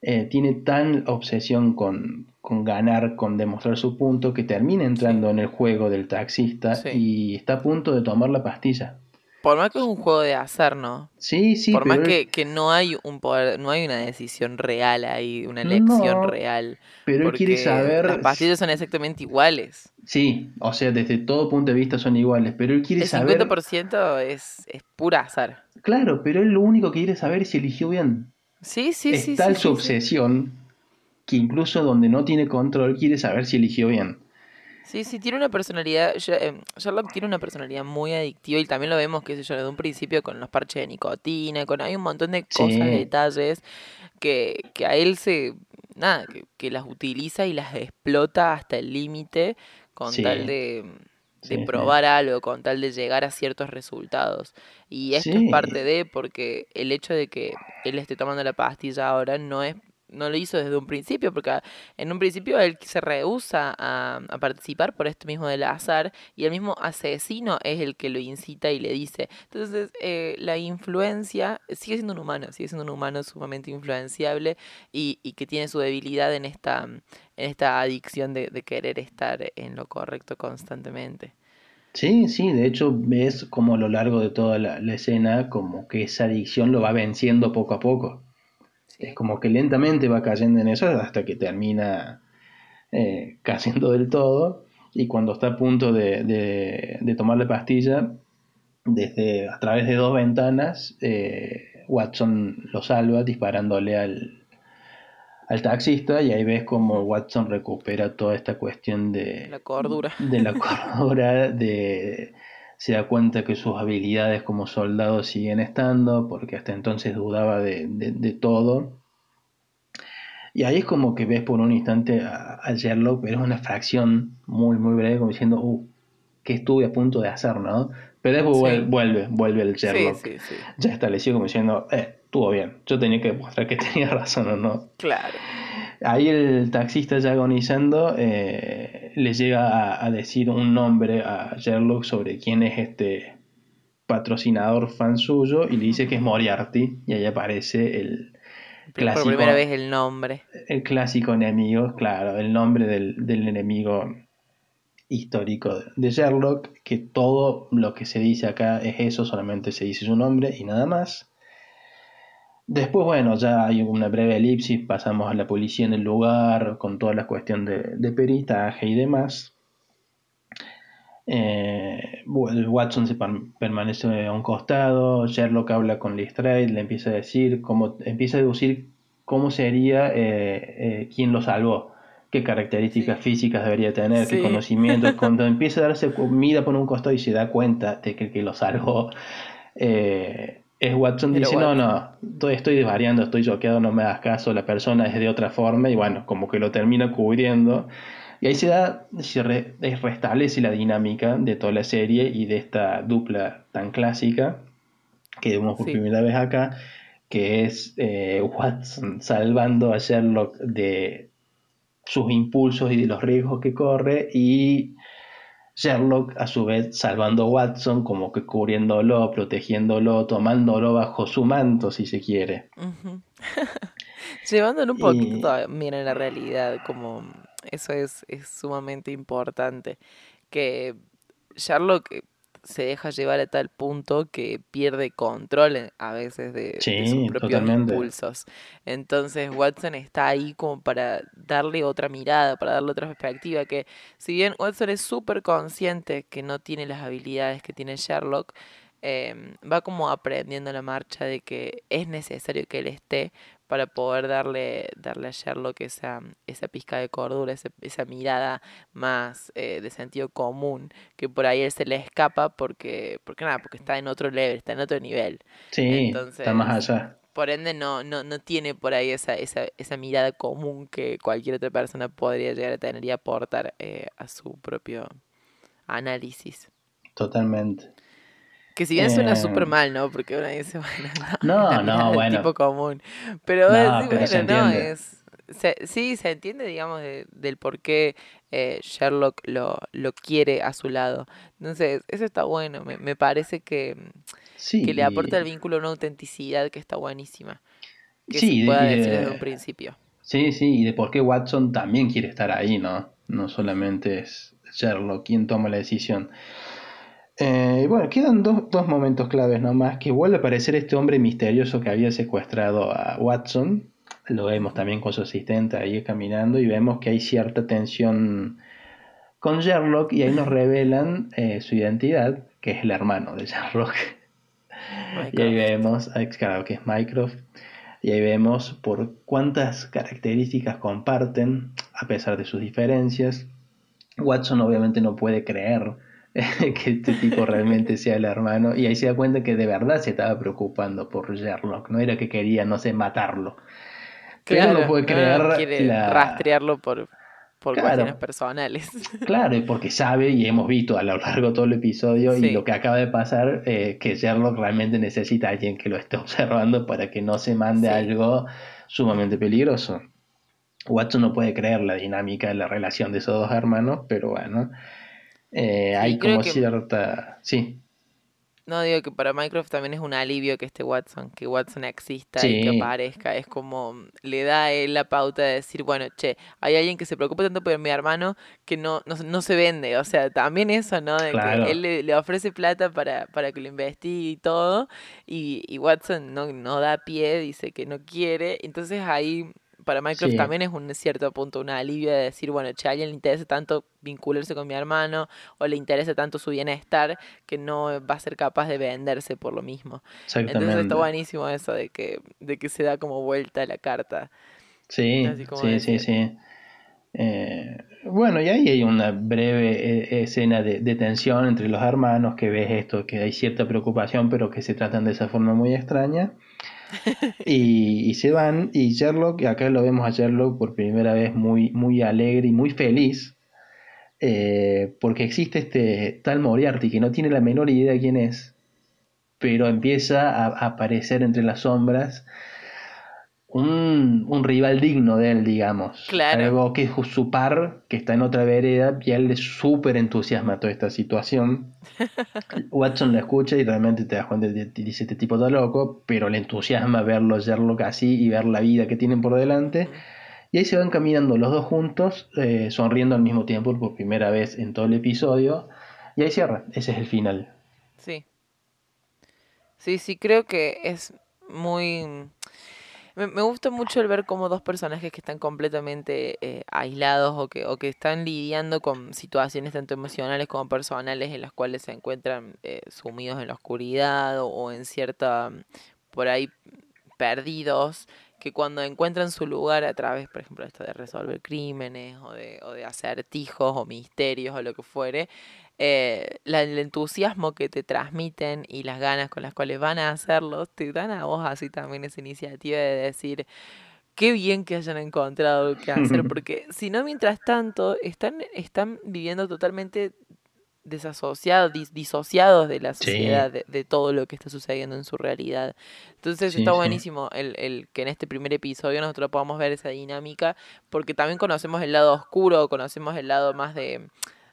eh, tiene tan obsesión con, con, ganar, con demostrar su punto, que termina entrando en el juego del taxista y está a punto de tomar la pastilla.
Por más que es un juego de azar, ¿no?
Sí, sí.
Por más que, que, no hay un poder, no hay una decisión real ahí, una elección real.
Pero él quiere saber.
Las pastillas son exactamente iguales.
Sí, o sea, desde todo punto de vista son iguales. Pero él quiere saber.
El 50% es, es pura azar.
Claro, pero él lo único que quiere saber es si eligió bien.
Sí, sí,
es
sí.
tal
su
obsesión que incluso donde no tiene control quiere saber si eligió bien.
Sí, sí, tiene una personalidad, em, Sherlock tiene una personalidad muy adictiva y también lo vemos, qué sé yo, desde un principio con los parches de nicotina, con hay un montón de cosas, detalles que, que a él se, nada, que, las utiliza y las explota hasta el límite con tal de, de probar algo, con tal de llegar a ciertos resultados. Y esto es parte de, porque el hecho de que él esté tomando la pastilla ahora no es no lo hizo desde un principio, porque en un principio él se rehúsa a, participar por esto mismo del azar y el mismo asesino es el que lo incita y le dice. Entonces, eh, la influencia sigue siendo un humano, sigue siendo un humano sumamente influenciable y, que tiene su debilidad en esta, en esta adicción de, de querer estar en lo correcto constantemente.
Sí, sí, de hecho ves como a lo largo de toda la, escena como que esa adicción lo va venciendo poco a poco. Es como que lentamente va cayendo en eso hasta que termina eh, cayendo del todo y cuando está a punto de, de, tomar la pastilla, desde a través de dos ventanas, eh, Watson lo salva disparándole al, al taxista y ahí ves como Watson recupera toda esta cuestión de
la cordura.
De la cordura, de se da cuenta que sus habilidades como soldado siguen estando, porque hasta entonces dudaba de, de, todo. Y ahí es como que ves por un instante a, Sherlock, pero es una fracción muy, muy breve, como diciendo, uh, que estuve a punto de hacer, ¿no? Pero después vuelve, vuelve el Sherlock. Sí, sí, ya establecido como diciendo, eh, estuvo bien. Yo tenía que demostrar que tenía razón o no.
Claro.
Ahí el taxista ya agonizando eh, le llega a, decir un nombre a Sherlock sobre quién es este patrocinador fan suyo y le dice que es Moriarty y ahí aparece el
clásico... Por primera vez el nombre.
El clásico enemigo, claro, el nombre del, del enemigo histórico de Sherlock, que todo lo que se dice acá es eso, solamente se dice su nombre y nada más. Después, bueno, ya hay una breve elipsis, pasamos a la policía en el lugar, con toda la cuestión de, peritaje y demás. Eh, Watson se permanece a un costado, Sherlock habla con Lestrade, le empieza a decir, cómo, empieza a deducir cómo sería, eh, eh, quién lo salvó, qué características físicas debería tener, qué conocimientos. Cuando empieza a darse comida por un costado y se da cuenta de que el que lo salvó es Watson dice, no, no, estoy desvariando, estoy choqueado, no me das caso, la persona es de otra forma y bueno, como que lo termina cubriendo. Y ahí se da, se restablece la dinámica de toda la serie y de esta dupla tan clásica que vemos por primera vez acá, que es eh, Watson salvando a Sherlock de sus impulsos y de los riesgos que corre y Sherlock, a su vez, salvando a Watson, como que cubriéndolo, protegiéndolo, tomándolo bajo su manto, si se quiere.
Llevándolo un poquito también en la realidad, como eso es, es sumamente importante. Que Sherlock se deja llevar a tal punto que pierde control a veces de, sus propios impulsos. Entonces Watson está ahí como para darle otra mirada, para darle otra perspectiva, que si bien Watson es súper consciente que no tiene las habilidades que tiene Sherlock, em, va como aprendiendo la marcha de que es necesario que él esté para poder darle, darle a Sherlock esa, esa pizca de cordura, esa, esa mirada más eh, de sentido común, que por ahí él se le escapa porque, porque nada, porque está en otro level, está en otro nivel.
Sí, está más allá.
Por ende no, no, no tiene por ahí esa, esa, esa mirada común que cualquier otra persona podría llegar a tener y aportar eh, a su propio análisis.
Totalmente.
Que si bien suena súper em, mal, ¿no? Porque uno dice, bueno,
no, no, no bueno.
tipo común. Pero, no, bueno, no, es... sí, se entiende, digamos, del por qué eh, Sherlock lo, lo quiere a su lado. Entonces, eso está bueno. Me, me parece que, que le aporta al vínculo una autenticidad que está buenísima. Que sí, se pueda decir desde un principio.
Sí, sí, y de por qué Watson también quiere estar ahí, ¿no? No solamente es Sherlock quien toma la decisión. Eh, bueno, quedan dos, dos, momentos claves nomás, que vuelve a aparecer este hombre misterioso que había secuestrado a Watson, lo vemos también con su asistente ahí caminando y vemos que hay cierta tensión con Sherlock y ahí nos revelan eh, su identidad, que es el hermano de Sherlock. Y ahí vemos, claro que es Mycroft, y ahí vemos por cuántas características comparten a pesar de sus diferencias. Watson obviamente no puede creer que este tipo realmente sea el hermano. Y ahí se da cuenta que de verdad se estaba preocupando por Sherlock. No era que quería, no sé, matarlo.
Claro, no puede creer. rastrearlo por. por cuestiones personales.
Claro, y porque sabe y hemos visto a lo largo de todo el episodio y lo que acaba de pasar, eh, que Sherlock realmente necesita a alguien que lo esté observando para que no se mande algo sumamente peligroso. Watson no puede creer la dinámica de la relación de esos dos hermanos, pero bueno, eh, hay como cierta... Sí.
No, digo que para Minecraft también es un alivio que este Watson, que Watson exista y que aparezca. Es como, le da a él la pauta de decir, bueno, che, hay alguien que se preocupa tanto por mi hermano que no, no, se vende. O sea, también eso, ¿no? De que él le, ofrece plata para, para que lo investigue y todo. Y, y Watson no, no da pie, dice que no quiere. Entonces ahí para Minecraft también es un cierto punto, una alivio de decir, bueno, che, a alguien le interesa tanto vincularse con mi hermano o le interesa tanto su bienestar que no va a ser capaz de venderse por lo mismo. Entonces está buenísimo eso de que, de que se da como vuelta la carta.
Sí, sí, sí, sí. Eh, bueno, y ahí hay una breve eh, escena de, de, tensión entre los hermanos que ves esto, que hay cierta preocupación, pero que se tratan de esa forma muy extraña. Y, se van y Sherlock, acá lo vemos a Sherlock por primera vez muy, muy alegre y muy feliz, eh, porque existe este tal Moriarty que no tiene la menor idea de quién es, pero empieza a aparecer entre las sombras un, un, rival digno de él, digamos.
Claro.
Algo que es su par, que está en otra vereda, y a él le súper entusiasma toda esta situación. Watson lo escucha y realmente te das cuenta, y dice, este tipo está loco, pero le entusiasma verlo, Sherlock así y ver la vida que tienen por delante. Y ahí se van caminando los dos juntos, eh, sonriendo al mismo tiempo por primera vez en todo el episodio. Y ahí cierra, ese es el final.
Sí. Sí, sí, creo que es muy me, gusta mucho el ver cómo dos personajes que están completamente eh, aislados o que, o que están lidiando con situaciones tanto emocionales como personales en las cuales se encuentran eh, sumidos en la oscuridad o, en cierta, por ahí, perdidos, que cuando encuentran su lugar a través, por ejemplo, esto de resolver crímenes o de, o de acertijos o misterios o lo que fuere, eh, el entusiasmo que te transmiten y las ganas con las cuales van a hacerlo, te dan a vos así también esa iniciativa de decir, qué bien que hayan encontrado lo que hacer, porque si no, mientras tanto, están, están viviendo totalmente desasociados, disociados de la sociedad, de, todo lo que está sucediendo en su realidad. Entonces está buenísimo el, el, que en este primer episodio nosotros podamos ver esa dinámica, porque también conocemos el lado oscuro, conocemos el lado más de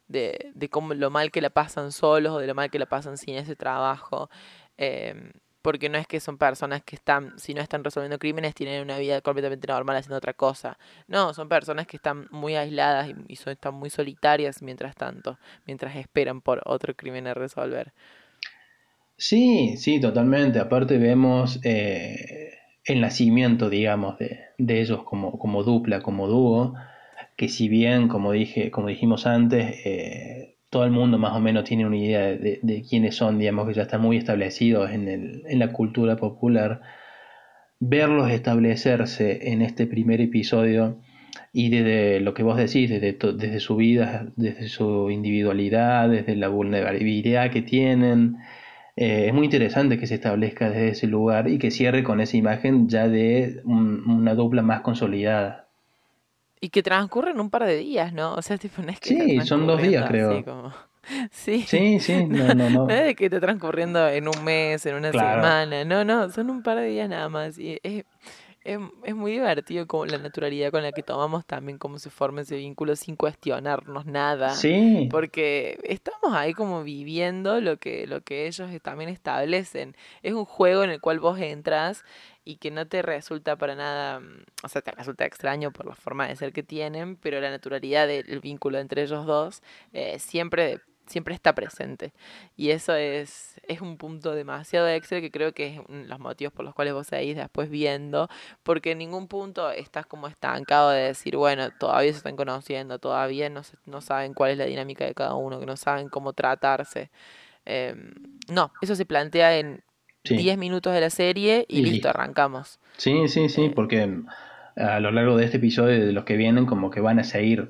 de, de cómo lo mal que la pasan solos o de lo mal que la pasan sin ese trabajo. Em, porque no es que son personas que están, si no están resolviendo crímenes, tienen una vida completamente normal haciendo otra cosa. No, son personas que están muy aisladas y, son, están muy solitarias mientras tanto, mientras esperan por otro crimen a resolver.
Sí, sí, totalmente. Aparte vemos eh, el nacimiento, digamos, de, de ellos como, como dupla, como dúo que si bien, como, dije, como dijimos antes, eh, todo el mundo más o menos tiene una idea de, quiénes son, digamos que ya están muy establecidos en, el, en la cultura popular, verlos establecerse en este primer episodio y desde lo que vos decís, desde, desde su vida, desde su individualidad, desde la vulnerabilidad que tienen, eh, es muy interesante que se establezca desde ese lugar y que cierre con esa imagen ya de una dupla más consolidada.
Y que transcurren un par de días, ¿no? O sea, tipo, no es que
Sí, son dos días, creo.
Sí.
Sí, sí, no, no, no.
no es de que esté transcurriendo en un mes, en una semana. No, no, son un par de días nada más. Y es, es, es, muy divertido como la naturalidad con la que tomamos también cómo se forma ese vínculo sin cuestionarnos nada.
Sí.
Porque estamos ahí como viviendo lo que, lo que ellos también establecen. Es un juego en el cual vos entras y que no te resulta para nada, mm, o sea, te resulta extraño por la forma de ser que tienen, pero la naturalidad del vínculo entre ellos dos eh, siempre, siempre está presente. Y eso es, es un punto demasiado extra que creo que es los motivos por los cuales vos seguís después viendo, porque en ningún punto estás como estancado de decir, bueno, todavía se están conociendo, todavía no, no saben cuál es la dinámica de cada uno, que no saben cómo tratarse. Em, no, eso se plantea en 10 minutos de la serie y, listo, arrancamos.
Sí, sí, sí, eh. porque a lo largo de este episodio de los que vienen como que van a seguir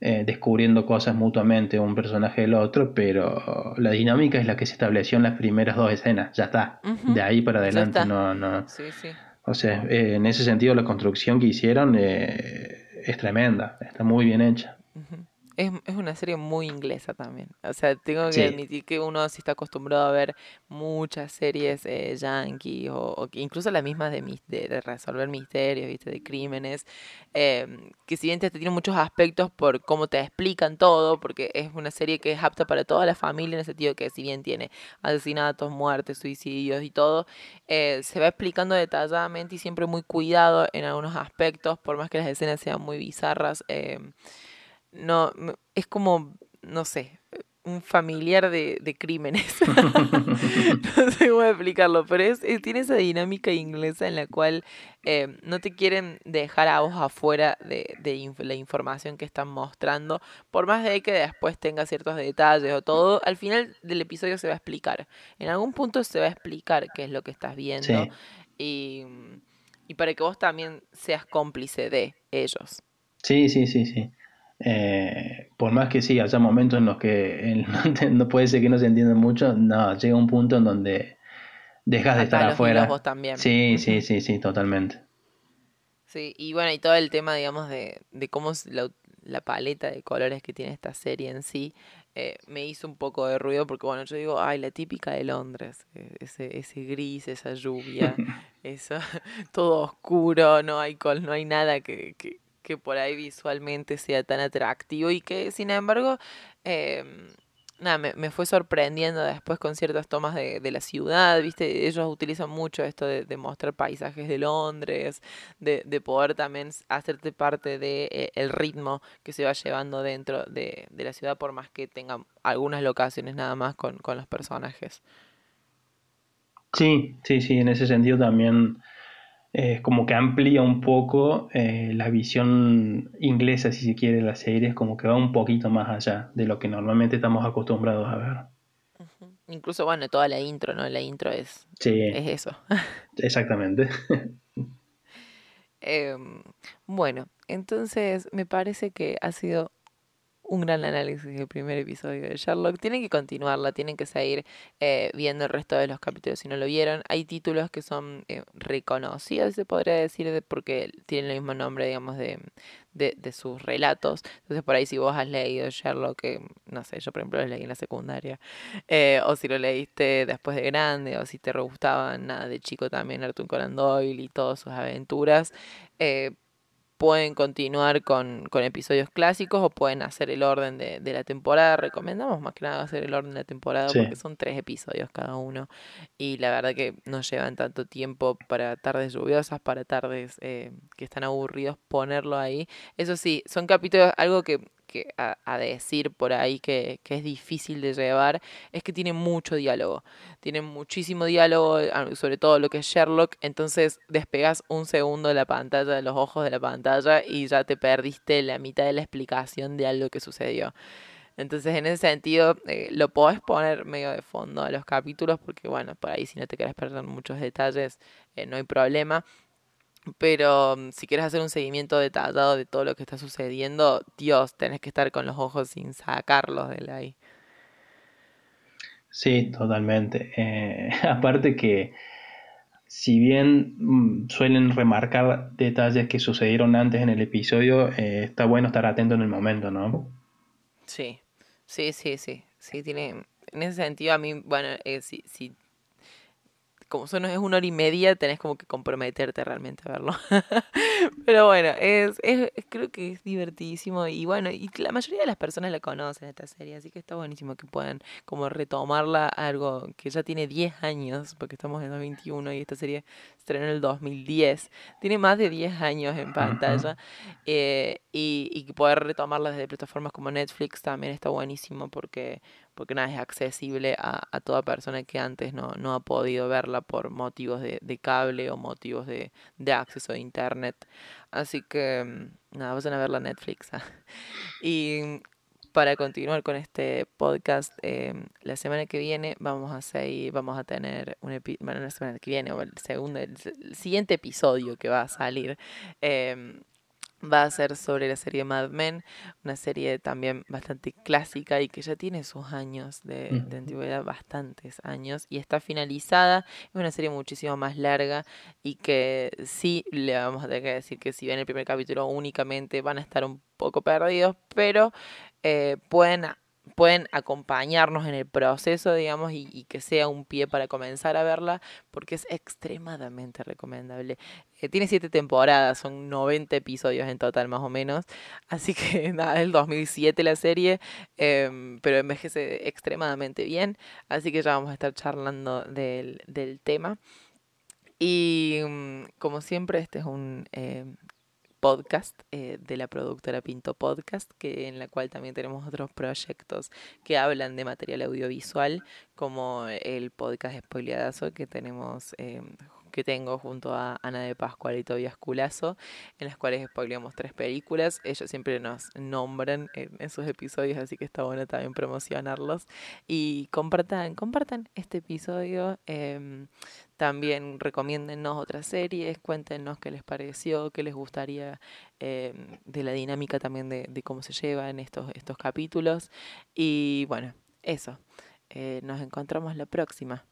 eh, descubriendo cosas mutuamente un personaje del otro, pero la dinámica es la que se estableció en las primeras dos escenas, ya está, de ahí para adelante no, no.
Sí, sí.
O sea, eh, en ese sentido la construcción que hicieron es tremenda, está muy bien hecha.
Es, es, una serie muy inglesa también. O sea, tengo que admitir que uno sí está acostumbrado a ver muchas series eh, yankee o, incluso las mismas de, de, resolver misterios, ¿viste? de crímenes, em, que si bien te tiene muchos aspectos por cómo te explican todo, porque es una serie que es apta para toda la familia en el sentido que si bien tiene asesinatos, muertes, suicidios y todo, eh, se va explicando detalladamente y siempre muy cuidado en algunos aspectos, por más que las escenas sean muy bizarras. Eh, no, es como, no sé, un familiar de, de crímenes. no sé cómo explicarlo, pero es, tiene esa dinámica inglesa en la cual eh, no te quieren dejar a vos afuera de, de la información que están mostrando, por más de que después tenga ciertos detalles o todo, al final del episodio se va a explicar. En algún punto se va a explicar qué es lo que estás viendo y, y para que vos también seas cómplice de ellos.
Sí, sí, sí, sí. Eh, por más que sí, haya momentos en los que no puede ser que no se entienda mucho, no, llega un punto en donde dejas de estar afuera.
Vos también.
Sí, sí, sí, sí, totalmente.
Sí, y bueno, y todo el tema, digamos, de, de cómo la, la paleta de colores que tiene esta serie en sí, eh, me hizo un poco de ruido porque, bueno, yo digo, ay, la típica de Londres, eh, ese, ese gris, esa lluvia, eso, todo oscuro, no hay col, no hay nada que, que, que por ahí visualmente sea tan atractivo y que sin embargo em, nada, me, fue sorprendiendo después con ciertas tomas de, de, la ciudad, viste, ellos utilizan mucho esto de, mostrar paisajes de Londres, de, de poder también hacerte parte de eh, ritmo que se va llevando dentro de, de, la ciudad, por más que tengan algunas locaciones nada más con, con los personajes.
Sí, sí, sí, en ese sentido también eh, como que amplía un poco eh, la visión inglesa, si se quiere, de las series, como que va un poquito más allá de lo que normalmente estamos acostumbrados a ver.
Incluso, bueno, toda la intro, ¿no? La intro es, es eso.
Exactamente.
Em, bueno, entonces me parece que ha sido un gran análisis del primer episodio de Sherlock. Tienen que continuarla, tienen que seguir eh, viendo el resto de los capítulos si no lo vieron. Hay títulos que son eh, reconocidos, se podría decir, porque tienen el mismo nombre, digamos, de, de, sus relatos. Entonces, por ahí, si vos has leído Sherlock, que no sé, yo por ejemplo lo leí en la secundaria, eh, o si lo leíste después de grande, o si te gustaba nada de chico también Arthur Conan Doyle y todas sus aventuras, eh, pueden continuar con, con, episodios clásicos o pueden hacer el orden de, de, la temporada. Recomendamos más que nada hacer el orden de la temporada porque son tres episodios cada uno y la verdad que no llevan tanto tiempo para tardes lluviosas, para tardes eh, que están aburridos ponerlo ahí. Eso sí, son capítulos, algo que que a, decir por ahí que, es difícil de llevar es que tiene mucho diálogo. Tiene muchísimo diálogo, sobre todo lo que es Sherlock. Entonces despegas un segundo de la pantalla, de los ojos de la pantalla, y ya te perdiste la mitad de la explicación de algo que sucedió. Entonces, en ese sentido, eh, lo podés poner medio de fondo a los capítulos, porque bueno, por ahí si no te querés perder muchos detalles, eh, no hay problema. Pero mm, si quieres hacer un seguimiento detallado de todo lo que está sucediendo, Dios, tenés que estar con los ojos sin sacarlos de ahí.
Sí, totalmente. Eh, aparte que si bien mm, suelen remarcar detalles que sucedieron antes en el episodio, eh, está bueno estar atento en el momento, ¿no?
Sí, sí, sí, sí. Sí, tiene. En ese sentido, a mí, bueno, eh, si, si como solo es una hora y media, tenés como que comprometerte realmente a verlo. Pero bueno, es, es, creo que es divertidísimo y bueno, y la mayoría de las personas la conocen esta serie, así que está buenísimo que puedan como retomarla algo que ya tiene 10 años, porque estamos en 2021 y esta serie se estrenó en el 2010. Tiene más de 10 años en pantalla eh, y, y poder retomarla desde plataformas como Netflix también está buenísimo porque porque nada, es accesible a, toda persona que antes no, no, ha podido verla por motivos de, cable o motivos de, acceso a internet. Así que, mm, nada, vayan a ver la Netflix. y para continuar con este podcast, em, la semana que viene vamos a seguir, vamos a tener un bueno, la semana que viene, o el segundo, el, siguiente episodio que va a salir. Eh, va a ser sobre la serie Mad Men, una serie también bastante clásica y que ya tiene sus años de, de, antigüedad, bastantes años, y está finalizada. Es una serie muchísimo más larga y que sí le vamos a tener que decir que si ven el primer capítulo únicamente van a estar un poco perdidos, pero eh, pueden pueden acompañarnos en el proceso, digamos, y, que sea un pie para comenzar a verla, porque es extremadamente recomendable. Eh, tiene siete temporadas, son 90 episodios en total más o menos, así que nada, el 2007 la serie, em, pero envejece extremadamente bien, así que ya vamos a estar charlando del, del tema. Y mm, como siempre, este es un em, podcast eh, de la productora Pinto Podcast, que, en la cual también tenemos otros proyectos que hablan de material audiovisual, como el podcast Spoileadazo que tenemos em, que tengo junto a Ana de Pascual y Tobias Culazo, en las cuales spoileamos tres películas. Ellos siempre nos nombran en esos episodios, así que está bueno también promocionarlos. Y compartan, compartan este episodio. Eh, también recomiéndennos otras series, cuéntenos qué les pareció, qué les gustaría em, de la dinámica también de, de, cómo se llevan estos, estos capítulos. Y bueno, eso. Eh, nos encontramos la próxima.